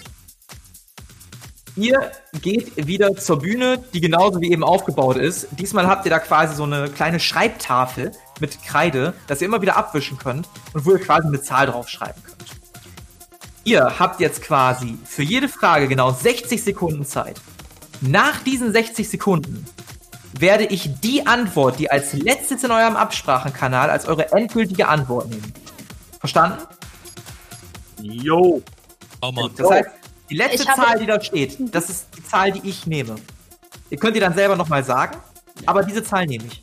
Ihr geht wieder zur Bühne, die genauso wie eben aufgebaut ist. Diesmal habt ihr da quasi so eine kleine Schreibtafel mit Kreide, dass ihr immer wieder abwischen könnt und wo ihr quasi eine Zahl draufschreiben könnt. Ihr habt jetzt quasi für jede Frage genau 60 Sekunden Zeit. Nach diesen 60 Sekunden werde ich die Antwort, die als letztes in eurem Absprachenkanal als eure endgültige Antwort nehmen. Verstanden? Yo. Schau mal. Das heißt, die letzte habe- Zahl, die da steht, das ist die Zahl, die ich nehme. Ihr könnt ihr dann selber nochmal sagen, aber diese Zahl nehme ich.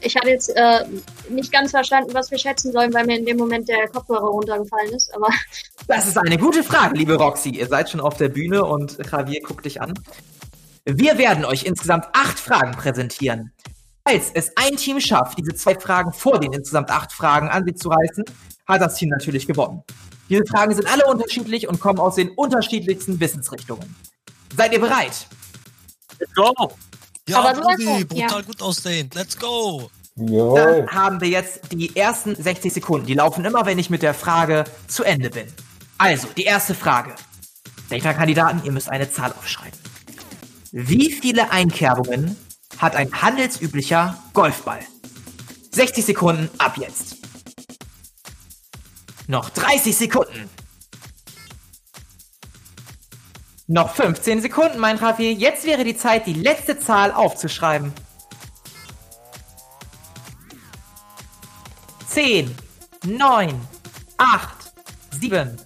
Ich hatte jetzt äh, nicht ganz verstanden, was wir schätzen sollen, weil mir in dem Moment der Kopfhörer runtergefallen ist. Aber Das ist eine gute Frage, liebe Roxy. Ihr seid schon auf der Bühne und Javier guckt dich an. Wir werden euch insgesamt acht Fragen präsentieren. Falls es ein Team schafft, diese zwei Fragen vor den insgesamt acht Fragen an sich zu reißen, hat das Team natürlich gewonnen. Diese Fragen sind alle unterschiedlich und kommen aus den unterschiedlichsten Wissensrichtungen. Seid ihr bereit? Let's go. Ja, Aber Brudi, brutal ja. gut aussehend. Let's go. Jawohl. Dann haben wir jetzt die ersten 60 Sekunden. Die laufen immer, wenn ich mit der Frage zu Ende bin. Also, die erste Frage. Welcher Kandidaten, ihr müsst eine Zahl aufschreiben. Wie viele Einkerbungen hat ein handelsüblicher Golfball? 60 Sekunden ab jetzt. Noch 30 Sekunden. Noch 15 Sekunden, mein Javier. Jetzt wäre die Zeit, die letzte Zahl aufzuschreiben. 10, 9, 8, 7,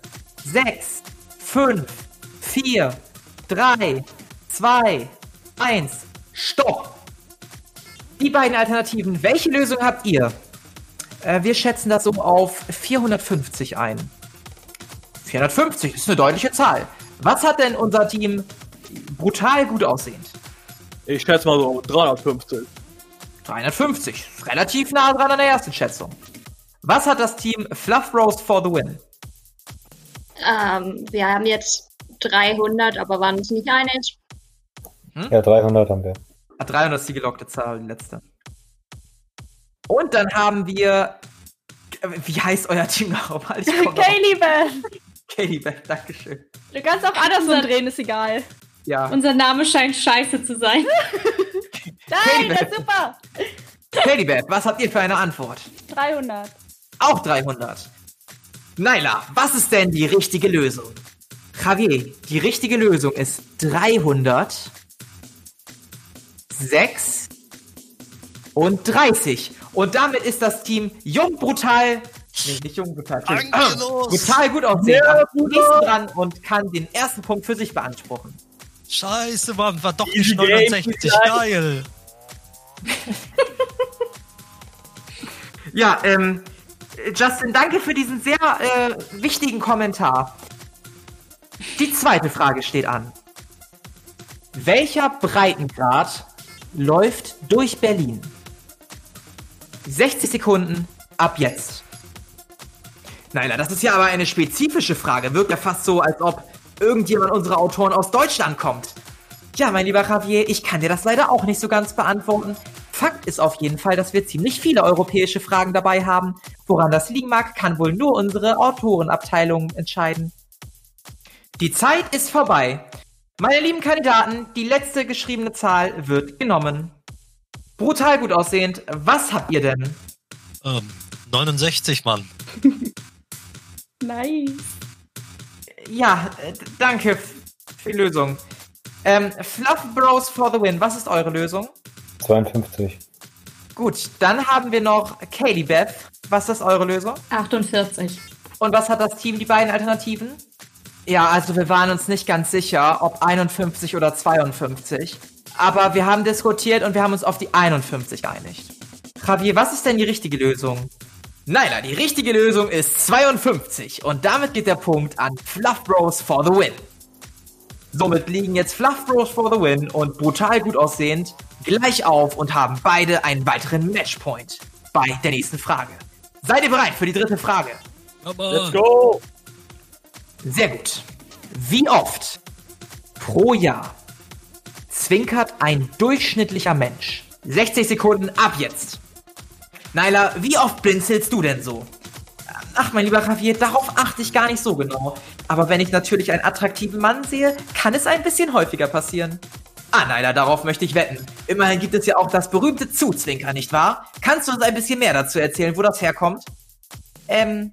6, 5, 4, 3, 2, 1. Stopp! Die beiden Alternativen. Welche Lösung habt ihr? Äh, wir schätzen das so auf 450 ein. 450 ist eine deutliche Zahl. Was hat denn unser Team brutal gut aussehend? Ich schätze mal so 350. 350. Relativ nah dran an der ersten Schätzung. Was hat das Team Fluff Roast for the Win? Ähm, wir haben jetzt 300, aber waren uns nicht einig. Ja, 300 haben wir. Ah, 300 ist die gelockte Zahl, die letzte. Und dann haben wir. Wie heißt euer Team nochmal? Katie Beth, Dankeschön. Du kannst auch andersrum drehen, ist egal. Ja. Unser Name scheint scheiße zu sein. Nein, das ist super. Katie Beth, was habt ihr für eine Antwort? 300. Auch 300. Naila, was ist denn die richtige Lösung? Javier, die richtige Lösung ist 300, 6 und 30. Und damit ist das Team Jung Brutal, nee, nicht Jung Brutal, Angelos. brutal gut aussehen, nächsten dran und kann den ersten Punkt für sich beanspruchen. Scheiße, Mann, war doch nicht Easy game, 69. Brutal. Geil. Ja, ähm, Justin, danke für diesen sehr äh, wichtigen Kommentar. Die zweite Frage steht an. Welcher Breitengrad läuft durch Berlin? 60 Sekunden ab jetzt. Naila, das ist ja aber eine spezifische Frage. Wirkt ja fast so, als ob irgendjemand unserer Autoren aus Deutschland kommt. Ja, mein lieber Javier, ich kann dir das leider auch nicht so ganz beantworten. Fakt ist auf jeden Fall, dass wir ziemlich viele europäische Fragen dabei haben. Woran das liegen mag, kann wohl nur unsere Autorenabteilung entscheiden. Die Zeit ist vorbei. Meine lieben Kandidaten, die letzte geschriebene Zahl wird genommen. Brutal gut aussehend. Was habt ihr denn? Ähm, 69, Mann. Nice. Ja, äh, danke für die Lösung. Ähm, Fluff Bros for the win. Was ist eure Lösung? 52. Gut, dann haben wir noch Katie Beth. Was ist eure Lösung? 48. Und was hat das Team, die beiden Alternativen? Ja, also wir waren uns nicht ganz sicher, ob 51 oder 52. Aber wir haben diskutiert und wir haben uns auf die 51 geeinigt. Javier, was ist denn die richtige Lösung? Naila, die richtige Lösung ist 52. Und damit geht der Punkt an Fluff Bros for the win. Somit liegen jetzt Fluff Bros for the win und brutal gut aussehend gleich auf und haben beide einen weiteren Matchpoint bei der nächsten Frage. Seid ihr bereit für die dritte Frage? Aber Let's go! Sehr gut. Wie oft pro Jahr zwinkert ein durchschnittlicher Mensch? 60 Sekunden ab jetzt. Naila, wie oft blinzelst du denn so? Ach, mein lieber Javier, darauf achte ich gar nicht so genau. Aber wenn ich natürlich einen attraktiven Mann sehe, kann es ein bisschen häufiger passieren. Ah, Naila, darauf möchte ich wetten. Immerhin gibt es ja auch das berühmte Zuzwinkern, nicht wahr? Kannst du uns ein bisschen mehr dazu erzählen, wo das herkommt? Ähm,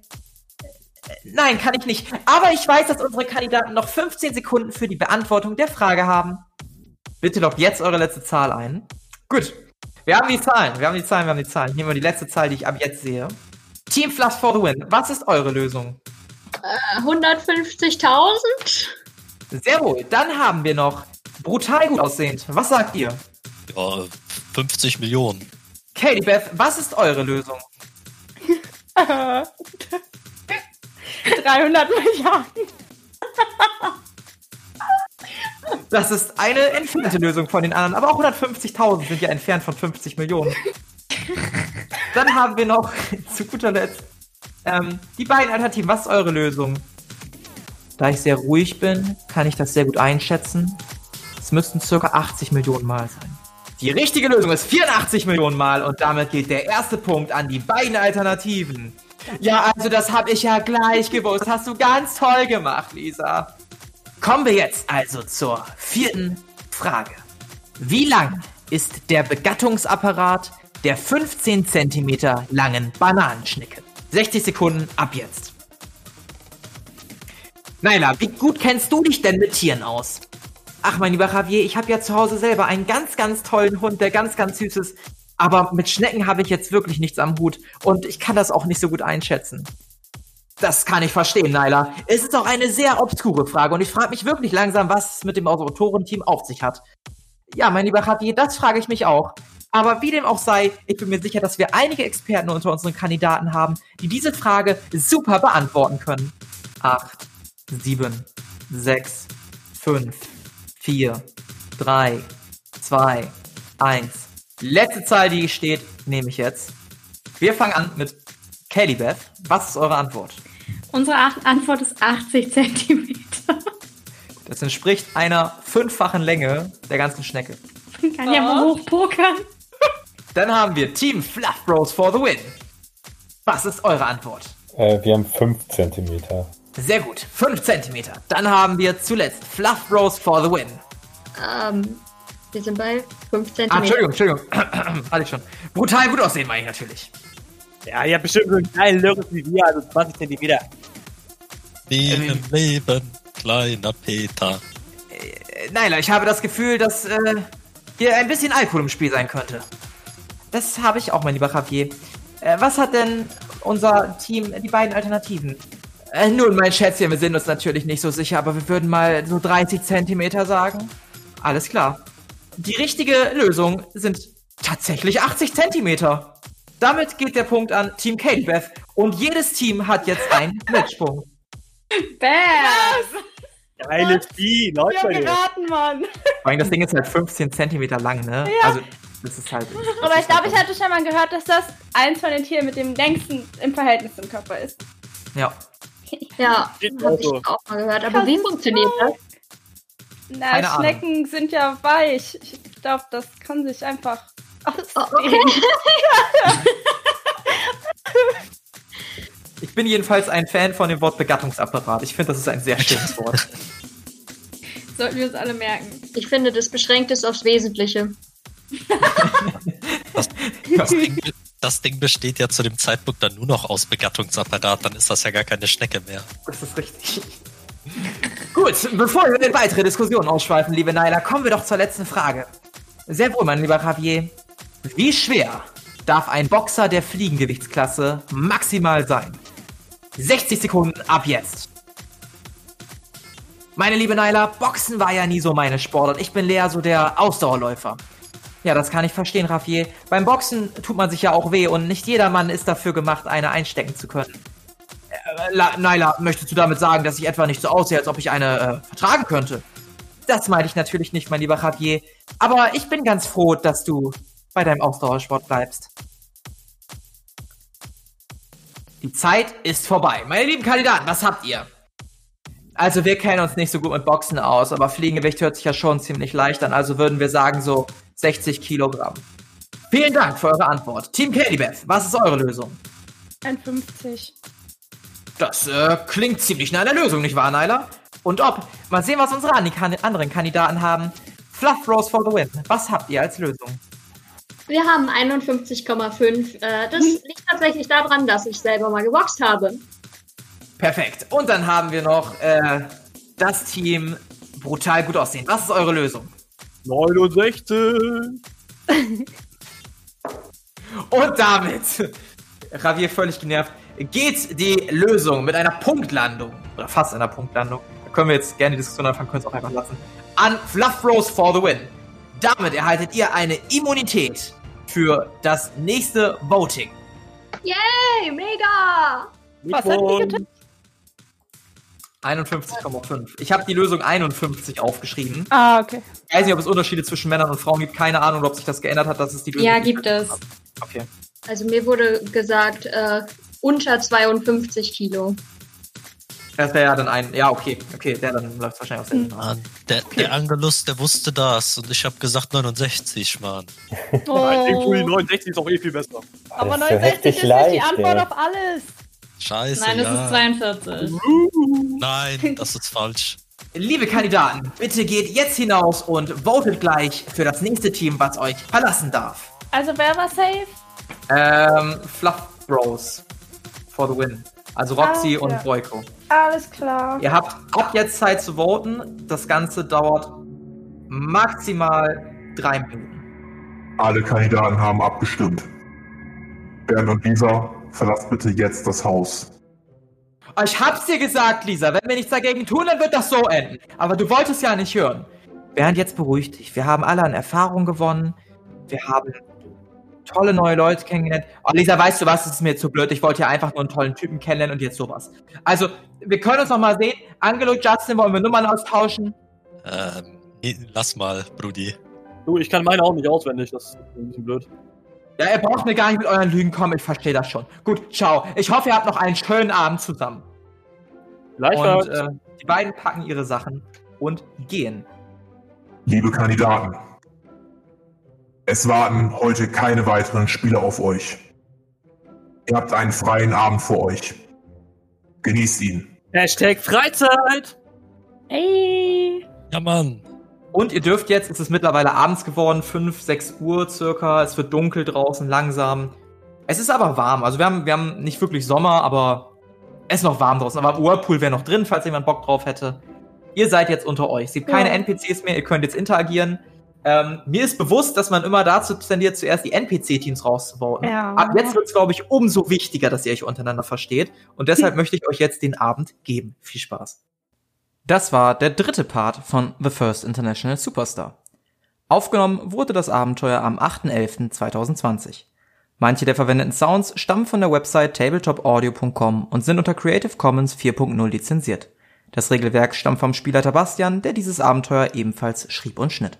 Nein, kann ich nicht. Aber ich weiß, dass unsere Kandidaten noch 15 Sekunden für die Beantwortung der Frage haben. Bitte loggt jetzt eure letzte Zahl ein. Gut. Wir haben die Zahlen. Wir haben die Zahlen, wir haben die Zahlen. Hier mal die letzte Zahl, die ich ab jetzt sehe. Team Fluff for the win. Was ist eure Lösung? Äh, 150.000? Sehr wohl. Dann haben wir noch brutal gut aussehend. Was sagt ihr? ja, 50 Millionen. Katie Beth, was ist eure Lösung? 300 Milliarden. Das ist eine entfernte Lösung von den anderen, aber auch 150.000 sind ja entfernt von 50 Millionen. Dann haben wir noch zu guter Letzt ähm, die beiden Alternativen. Was ist eure Lösung? Da ich sehr ruhig bin, kann ich das sehr gut einschätzen. Es müssten circa 80 Millionen Mal sein. Die richtige Lösung ist 84 Millionen Mal und damit geht der erste Punkt an die beiden Alternativen. Ja, also das habe ich ja gleich gewusst. Hast du ganz toll gemacht, Lisa. Kommen wir jetzt also zur vierten Frage. Wie lang ist der Begattungsapparat der 15 cm langen Bananenschnecke? 60 Sekunden ab jetzt. Naila, wie gut kennst du dich denn mit Tieren aus? Ach, mein lieber Javier, ich habe ja zu Hause selber einen ganz, ganz tollen Hund, der ganz, ganz süß ist. Aber mit Schnecken habe ich jetzt wirklich nichts am Hut. Und ich kann das auch nicht so gut einschätzen. Das kann ich verstehen, Naila. Es ist auch eine sehr obskure Frage und ich frage mich wirklich langsam, was es mit dem Autorenteam auf sich hat. Ja, mein lieber Javier, das frage ich mich auch. Aber wie dem auch sei, ich bin mir sicher, dass wir einige Experten unter unseren Kandidaten haben, die diese Frage super beantworten können. Acht, sieben, sechs, fünf, vier, drei, zwei, eins. Letzte Zahl, die steht, nehme ich jetzt. Wir fangen an mit Kelly Beth. Was ist eure Antwort? Unsere Ach- Antwort ist 80 Zentimeter. Das entspricht einer fünffachen Länge der ganzen Schnecke. Man kann ja mal hochpokern. Dann haben wir Team Fluff Bros for the win. Was ist eure Antwort? Äh, wir haben 5 Zentimeter. Sehr gut, 5 Zentimeter. Dann haben wir zuletzt Fluff Bros for the win. Ähm, wir sind bei 5 cm. Ah, Entschuldigung, Entschuldigung. Hatte ich schon. Brutal gut aussehen, meine ich natürlich. Ja, ihr habt bestimmt so einen geilen Lörres wie wir, also 20 Zentimeter. Wie Ähm. im Leben, kleiner Peter. Äh, Naila, ich habe das Gefühl, dass äh, hier ein bisschen Alkohol im Spiel sein könnte. Das habe ich auch, mein lieber Javier. Äh, was hat denn unser Team, die beiden Alternativen? Äh, nun, mein Schätzchen, wir sind uns natürlich nicht so sicher, aber wir würden mal so 30 Zentimeter sagen. Alles klar. Die richtige Lösung sind tatsächlich 80 Zentimeter. Damit geht der Punkt an Team Beth und jedes Team hat jetzt einen Matchpunkt. Bam! Geiles Vieh, haben bei dir. geraten, Mann. Vor allem das Ding ist halt 15 Zentimeter lang, ne? Also, das ist halt. Aber ich glaube, ich hatte schon mal gehört, dass das eins von den Tieren mit dem längsten im Verhältnis zum Körper ist. Ja. Ja, Geht habe ich auch mal gehört. Aber wie funktioniert das? Na, Keine Ahnung. Schnecken sind ja weich. Ich glaube, das kann sich einfach Oh, ausdehnen. okay. Ich bin jedenfalls ein Fan von dem Wort Begattungsapparat. Ich finde, das ist ein sehr schönes Wort. Sollten wir uns alle merken. Ich finde, das beschränkt es aufs Wesentliche. Das Ding, das Ding besteht ja zu dem Zeitpunkt dann nur noch aus Begattungsapparat, dann ist das ja gar keine Schnecke mehr. Das ist richtig. Gut, bevor wir in weitere Diskussionen ausschweifen, liebe Naila, kommen wir doch zur letzten Frage. Sehr wohl, mein lieber Javier. Wie schwer darf ein Boxer der Fliegengewichtsklasse maximal sein? 60 Sekunden ab jetzt. Meine liebe Naila, Boxen war ja nie so meine Sportart. Ich bin eher so der Ausdauerläufer. Ja, das kann ich verstehen, Javier. Beim Boxen tut man sich ja auch weh und nicht jeder Mann ist dafür gemacht, eine einstecken zu können. Äh, La Naila, möchtest du damit sagen, dass ich etwa nicht so aussehe, als ob ich eine äh, vertragen könnte? Das meine ich natürlich nicht, mein lieber Javier. Aber ich bin ganz froh, dass du bei deinem Ausdauersport bleibst. Die Zeit ist vorbei. Meine lieben Kandidaten, was habt ihr? Also wir kennen uns nicht so gut mit Boxen aus, aber Fliegengewicht hört sich ja schon ziemlich leicht an. Also würden wir sagen so 60 Kilogramm. Vielen Dank für eure Antwort. Team Beth, was ist eure Lösung? 51. Das äh, klingt ziemlich nach einer Lösung, nicht wahr, Nyla? Und ob, mal sehen, was unsere an kan anderen Kandidaten haben. Fluff Rose for the win. Was habt ihr als Lösung? Wir haben 51,5. Äh, das liegt tatsächlich daran, dass ich selber mal geboxt habe. Perfekt. Und dann haben wir noch äh, das Team brutal gut aussehen. Was ist eure Lösung? 69. Und damit, Javier völlig genervt, geht die Lösung mit einer Punktlandung, oder fast einer Punktlandung, da können wir jetzt gerne die Diskussion anfangen, können es auch einfach lassen, an Fluff Rose for the win. Damit erhaltet ihr eine Immunität für das nächste Voting. Yay, mega! Was hat die getippt? 51,5. Ich habe die Lösung 51 aufgeschrieben. Ah, okay. Ich weiß nicht, ob es Unterschiede zwischen Männern und Frauen gibt. Keine Ahnung, ob sich das geändert hat. Das ist die Lösung. Ja, gibt es. Okay. Also mir wurde gesagt, äh, unter 52 Kilo. Das wäre ja dann ein. Ja, okay. Okay, der dann läuft wahrscheinlich aus der Mann, der, der Angelus, der wusste das und ich habe gesagt 69, Mann. Oh, 69 ist auch eh viel besser. aber Das ist so 69 heftig ist nicht die leicht, Antwort ey. auf alles. Scheiße, Nein, das ja. ist 42. Nein, das ist falsch. Liebe Kandidaten, bitte geht jetzt hinaus und votet gleich für das nächste Team, was euch verlassen darf. Also wer war safe? Ähm, Fluff Bros. For the win. Also Roxy Ah, und ja. Boyko. Alles klar. Ihr habt ab jetzt Zeit zu voten. Das Ganze dauert maximal drei Minuten. Alle Kandidaten haben abgestimmt. Bernd und Lisa, verlasst bitte jetzt das Haus. Ich hab's dir gesagt, Lisa. Wenn wir nichts dagegen tun, dann wird das so enden. Aber du wolltest ja nicht hören. Bernd, jetzt beruhig dich. Wir haben alle an Erfahrung gewonnen. Wir haben tolle neue Leute kennengelernt. Oh, Lisa, weißt du was? Es ist mir zu blöd. Ich wollte ja einfach nur einen tollen Typen kennenlernen und jetzt sowas. Also, wir können uns noch mal sehen. Angelo, Justin, wollen wir Nummern austauschen? Ähm, nee, lass mal, Brudi. Du, ich kann meine auch nicht auswendig, das ist ein bisschen blöd. Ja, ihr braucht mir gar nicht mit euren Lügen kommen. Ich verstehe das schon. Gut, ciao. Ich hoffe, ihr habt noch einen schönen Abend zusammen. Gleichfalls. Und äh, die beiden packen ihre Sachen und gehen. Liebe Kandidaten, es warten heute keine weiteren Spiele auf euch. Ihr habt einen freien Abend vor euch. Genießt ihn. Hashtag Freizeit! Ey. Ja, Mann. Und ihr dürft jetzt, es ist mittlerweile abends geworden, 5, 6 Uhr circa. Es wird dunkel draußen langsam. Es ist aber warm. Also wir haben, wir haben nicht wirklich Sommer, aber es ist noch warm draußen. Aber Whirlpool wäre noch drin, falls jemand Bock drauf hätte. Ihr seid jetzt unter euch. Es gibt keine Ja. NPCs mehr, ihr könnt jetzt interagieren. Ähm, mir ist bewusst, dass man immer dazu tendiert, zuerst die NPC-Teams rauszubauen. Ja. Ab jetzt wird es, glaube ich, umso wichtiger, dass ihr euch untereinander versteht. Und deshalb möchte ich euch jetzt den Abend geben. Viel Spaß. Das war der dritte Part von The First International Superstar. Aufgenommen wurde das Abenteuer am 8.11.2020. Manche der verwendeten Sounds stammen von der Website tabletopaudio.com und sind unter Creative Commons 4.0 lizenziert. Das Regelwerk stammt vom Spielleiter Bastian, der dieses Abenteuer ebenfalls schrieb und schnitt.